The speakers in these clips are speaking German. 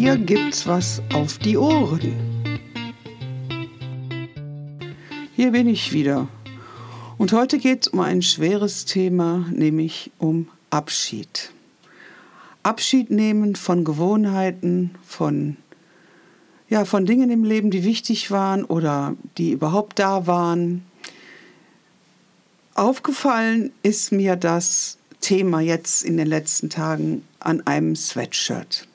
Hier gibt's was auf die Ohren. Hier bin ich wieder. Und heute geht es um ein schweres Thema, nämlich um Abschied. Abschied nehmen von Gewohnheiten, von, ja, von Dingen im Leben, die wichtig waren oder die überhaupt da waren. Aufgefallen ist mir das Thema jetzt in den letzten Tagen an einem Sweatshirt.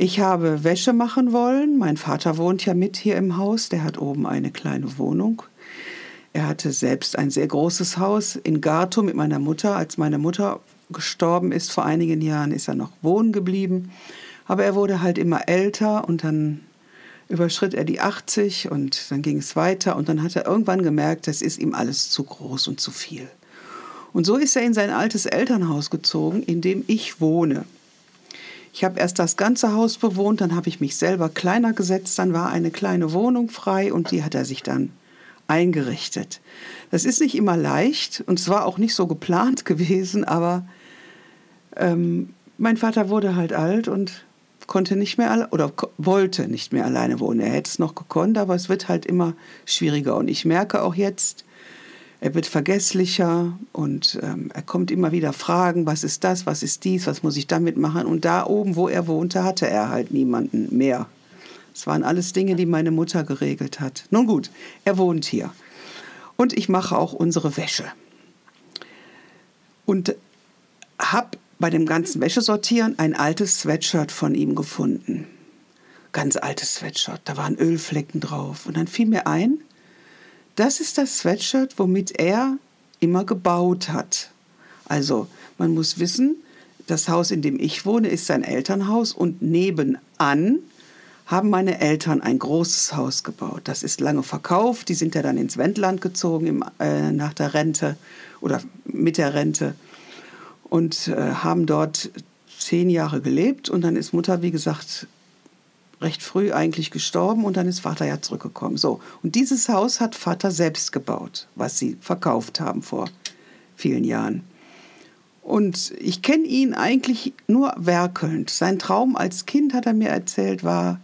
Ich habe Wäsche machen wollen. Mein Vater wohnt ja mit hier im Haus. Der hat oben eine kleine Wohnung. Er hatte selbst ein sehr großes Haus in Gartow mit meiner Mutter. Als meine Mutter gestorben ist vor einigen Jahren, ist er noch wohnen geblieben. Aber er wurde halt immer älter und dann überschritt er die 80 und dann ging es weiter und dann hat er irgendwann gemerkt, das ist ihm alles zu groß und zu viel. Und so ist er in sein altes Elternhaus gezogen, in dem ich wohne. Ich habe erst das ganze Haus bewohnt, dann habe ich mich selber kleiner gesetzt, dann war eine kleine Wohnung frei und die hat er sich dann eingerichtet. Das ist nicht immer leicht und es war auch nicht so geplant gewesen, aber ähm, mein Vater wurde halt alt und konnte nicht mehr oder wollte nicht mehr alleine wohnen. Er hätte es noch gekonnt, aber es wird halt immer schwieriger. Und ich merke auch jetzt, er wird vergesslicher und ähm, er kommt immer wieder Fragen, was ist das, was ist dies, was muss ich damit machen. Und da oben, wo er wohnte, hatte er halt niemanden mehr. Es waren alles Dinge, die meine Mutter geregelt hat. Nun gut, er wohnt hier. Und ich mache auch unsere Wäsche. Und habe bei dem ganzen Wäschesortieren ein altes Sweatshirt von ihm gefunden. Ganz altes Sweatshirt, da waren Ölflecken drauf. Und dann fiel mir ein, das ist das Sweatshirt, womit er immer gebaut hat. Also, man muss wissen, das Haus, in dem ich wohne, ist sein Elternhaus und nebenan haben meine Eltern ein großes Haus gebaut. Das ist lange verkauft. Die sind ja dann ins Wendland gezogen im, äh, nach der Rente oder mit der Rente und äh, haben dort zehn Jahre gelebt. Und dann ist Mutter, wie gesagt, recht früh eigentlich gestorben und dann ist Vater ja zurückgekommen. So, und dieses Haus hat Vater selbst gebaut, was sie verkauft haben vor vielen Jahren. Und ich kenne ihn eigentlich nur werkelnd. Sein Traum als Kind, hat er mir erzählt, war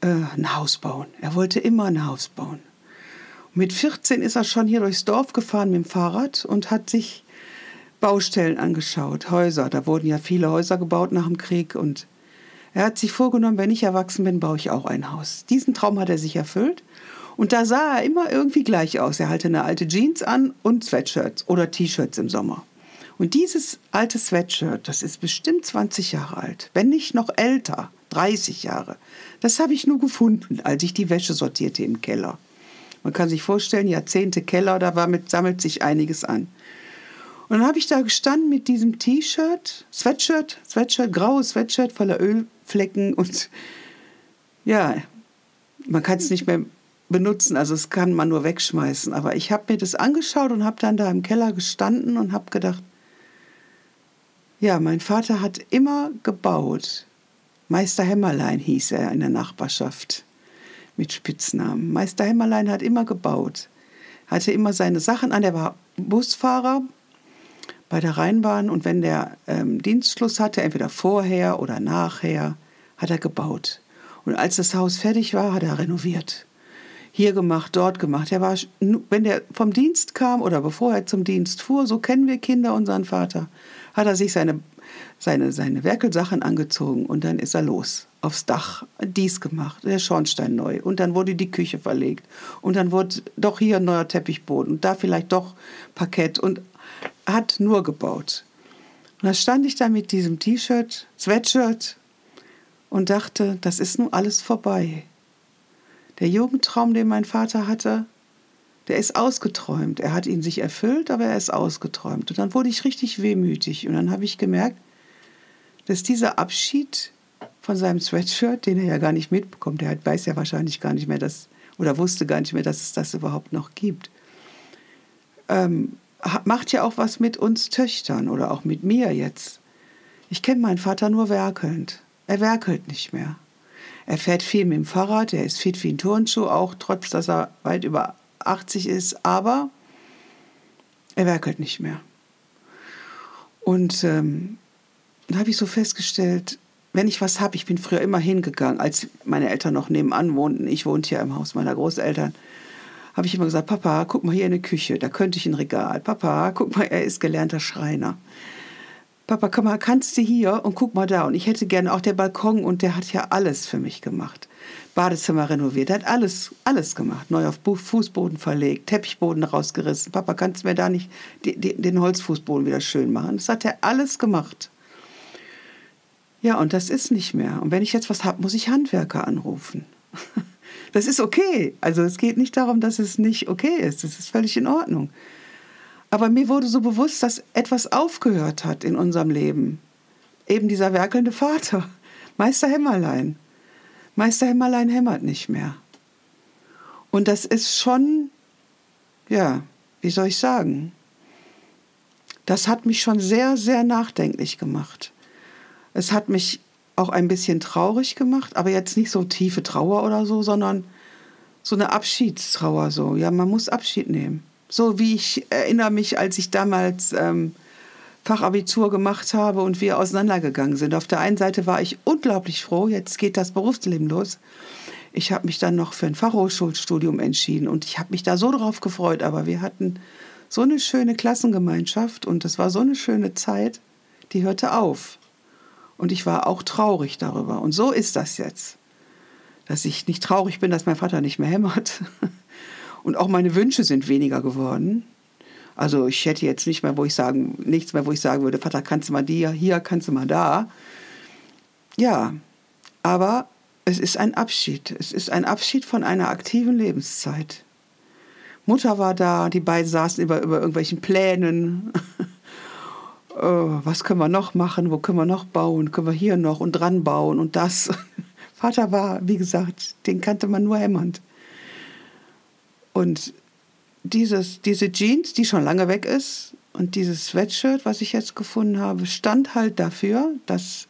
äh, ein Haus bauen. Er wollte immer ein Haus bauen. Und mit 14 ist er schon hier durchs Dorf gefahren mit dem Fahrrad und hat sich Baustellen angeschaut, Häuser. Da wurden ja viele Häuser gebaut nach dem Krieg und er hat sich vorgenommen, wenn ich erwachsen bin, baue ich auch ein Haus. Diesen Traum hat er sich erfüllt. Und da sah er immer irgendwie gleich aus. Er hatte eine alte Jeans an und Sweatshirts oder T-Shirts im Sommer. Und dieses alte Sweatshirt, das ist bestimmt 20 Jahre alt, wenn nicht noch älter, 30 Jahre. Das habe ich nur gefunden, als ich die Wäsche sortierte im Keller. Man kann sich vorstellen, Jahrzehnte Keller, da mit, sammelt sich einiges an. Und dann habe ich da gestanden mit diesem T-Shirt, Sweatshirt, Sweatshirt, graues Sweatshirt voller Ölflecken und ja, man kann es nicht mehr benutzen, also es kann man nur wegschmeißen. Aber ich habe mir das angeschaut und habe dann da im Keller gestanden und habe gedacht, ja, mein Vater hat immer gebaut. Meister Hämmerlein hieß er in der Nachbarschaft mit Spitznamen. Meister Hämmerlein hat immer gebaut, hatte immer seine Sachen an. Er war Busfahrer bei der Rheinbahn und wenn der ähm, Dienstschluss hatte, entweder vorher oder nachher, hat er gebaut. Und als das Haus fertig war, hat er renoviert. Hier gemacht, dort gemacht. Er war, wenn der vom Dienst kam oder bevor er zum Dienst fuhr, so kennen wir Kinder unseren Vater, hat er sich seine, seine, seine Werkelsachen angezogen und dann ist er los aufs Dach, dies gemacht, der Schornstein neu und dann wurde die Küche verlegt und dann wurde doch hier ein neuer Teppichboden und da vielleicht doch Parkett und hat nur gebaut. Und da stand ich da mit diesem T-Shirt, Sweatshirt und dachte, das ist nun alles vorbei. Der Jugendtraum, den mein Vater hatte, der ist ausgeträumt. Er hat ihn sich erfüllt, aber er ist ausgeträumt. Und dann wurde ich richtig wehmütig. Und dann habe ich gemerkt, dass dieser Abschied von seinem Sweatshirt, den er ja gar nicht mitbekommt, er weiß ja wahrscheinlich gar nicht mehr, dass, oder wusste gar nicht mehr, dass es das überhaupt noch gibt, ähm, macht ja auch was mit uns Töchtern oder auch mit mir jetzt. Ich kenne meinen Vater nur werkelnd. Er werkelt nicht mehr. Er fährt viel mit dem Fahrrad, er ist fit wie ein Turnschuh, auch trotz dass er weit über 80 ist, aber er werkelt nicht mehr. Und ähm, dann habe ich so festgestellt, wenn ich was habe, ich bin früher immer hingegangen, als meine Eltern noch nebenan wohnten. Ich wohnte ja im Haus meiner Großeltern. Habe ich immer gesagt, Papa, guck mal hier in die Küche, da könnte ich ein Regal. Papa, guck mal, er ist gelernter Schreiner. Papa, komm mal, kannst du hier und guck mal da. Und ich hätte gerne auch der Balkon und der hat ja alles für mich gemacht. Badezimmer renoviert, er hat alles, alles gemacht. Neu auf Fußboden verlegt, Teppichboden rausgerissen. Papa, kannst du mir da nicht den Holzfußboden wieder schön machen? Das hat er alles gemacht. Ja, und das ist nicht mehr. Und wenn ich jetzt was habe, muss ich Handwerker anrufen. Das ist okay. Also es geht nicht darum, dass es nicht okay ist. Das ist völlig in Ordnung. Aber mir wurde so bewusst, dass etwas aufgehört hat in unserem Leben. Eben dieser werkelnde Vater, Meister Hämmerlein. Meister Hämmerlein hämmert nicht mehr. Und das ist schon, ja, wie soll ich sagen, das hat mich schon sehr, sehr nachdenklich gemacht. Es hat mich auch ein bisschen traurig gemacht, aber jetzt nicht so tiefe Trauer oder so, sondern so eine Abschiedstrauer. So, ja, man muss Abschied nehmen. So wie ich erinnere mich, als ich damals ähm, Fachabitur gemacht habe und wir auseinandergegangen sind. Auf der einen Seite war ich unglaublich froh, jetzt geht das Berufsleben los. Ich habe mich dann noch für ein Fachhochschulstudium entschieden und ich habe mich da so drauf gefreut, aber wir hatten so eine schöne Klassengemeinschaft und das war so eine schöne Zeit, die hörte auf. Und ich war auch traurig darüber. Und so ist das jetzt. Dass ich nicht traurig bin, dass mein Vater nicht mehr hämmert. Und auch meine Wünsche sind weniger geworden. Also ich hätte jetzt nicht mehr, wo ich sagen, nichts mehr, wo ich sagen würde, Vater, kannst du mal dir, hier, kannst du mal da. Ja, aber es ist ein Abschied. Es ist ein Abschied von einer aktiven Lebenszeit. Mutter war da, die beiden saßen über, über irgendwelchen Plänen. oh, was können wir noch machen, wo können wir noch bauen, können wir hier noch und dran bauen und das. Vater war, wie gesagt, den kannte man nur hämmernd. Und dieses, diese Jeans, die schon lange weg ist, und dieses Sweatshirt, was ich jetzt gefunden habe, stand halt dafür, dass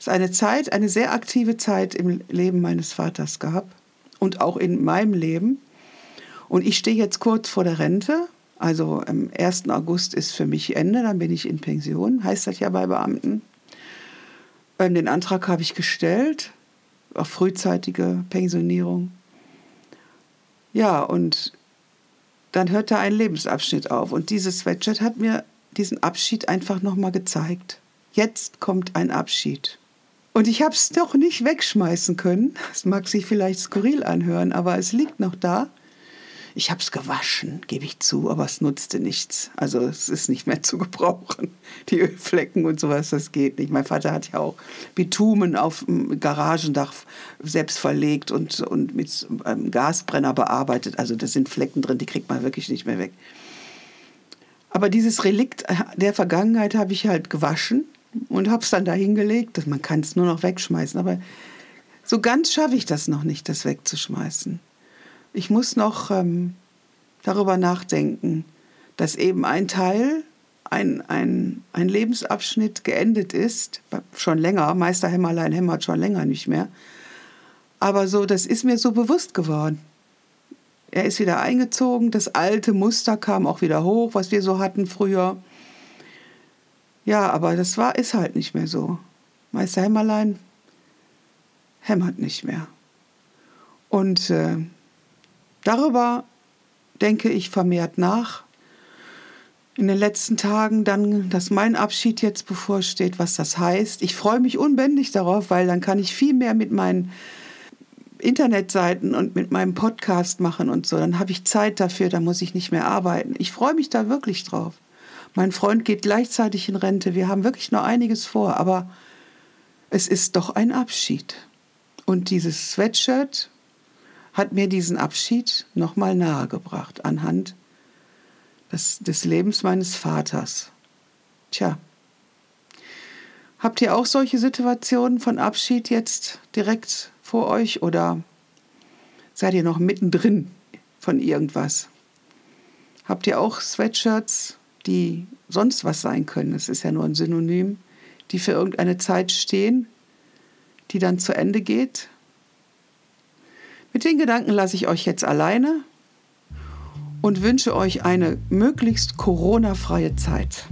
es eine Zeit, eine sehr aktive Zeit im Leben meines Vaters gab und auch in meinem Leben. Und ich stehe jetzt kurz vor der Rente also am 1. August ist für mich Ende, dann bin ich in Pension, heißt das ja bei Beamten. Ähm, den Antrag habe ich gestellt auf frühzeitige Pensionierung. Ja, und dann hört da ein Lebensabschnitt auf. Und dieses Sweatshirt hat mir diesen Abschied einfach nochmal gezeigt. Jetzt kommt ein Abschied. Und ich habe es doch nicht wegschmeißen können. Das mag sich vielleicht skurril anhören, aber es liegt noch da. Ich habe es gewaschen, gebe ich zu, aber es nutzte nichts. Also es ist nicht mehr zu gebrauchen. Die Ölflecken und sowas, das geht nicht. Mein Vater hat ja auch Bitumen auf dem Garagendach selbst verlegt und, und mit einem Gasbrenner bearbeitet. Also da sind Flecken drin, die kriegt man wirklich nicht mehr weg. Aber dieses Relikt der Vergangenheit habe ich halt gewaschen und habe es dann da hingelegt. Man kann es nur noch wegschmeißen, aber so ganz schaffe ich das noch nicht, das wegzuschmeißen ich muss noch ähm, darüber nachdenken, dass eben ein Teil, ein, ein, ein Lebensabschnitt geendet ist, schon länger, Meister Hämmerlein hämmert schon länger nicht mehr, aber so, das ist mir so bewusst geworden. Er ist wieder eingezogen, das alte Muster kam auch wieder hoch, was wir so hatten früher. Ja, aber das war, ist halt nicht mehr so. Meister Hämmerlein hämmert nicht mehr. Und äh, Darüber denke ich vermehrt nach. In den letzten Tagen dann, dass mein Abschied jetzt bevorsteht, was das heißt. Ich freue mich unbändig darauf, weil dann kann ich viel mehr mit meinen Internetseiten und mit meinem Podcast machen und so. Dann habe ich Zeit dafür, da muss ich nicht mehr arbeiten. Ich freue mich da wirklich drauf. Mein Freund geht gleichzeitig in Rente. Wir haben wirklich noch einiges vor, aber es ist doch ein Abschied. Und dieses Sweatshirt hat mir diesen Abschied nochmal nahegebracht anhand des, des Lebens meines Vaters. Tja, habt ihr auch solche Situationen von Abschied jetzt direkt vor euch oder seid ihr noch mittendrin von irgendwas? Habt ihr auch Sweatshirts, die sonst was sein können? Es ist ja nur ein Synonym, die für irgendeine Zeit stehen, die dann zu Ende geht mit den Gedanken lasse ich euch jetzt alleine und wünsche euch eine möglichst Corona-freie Zeit.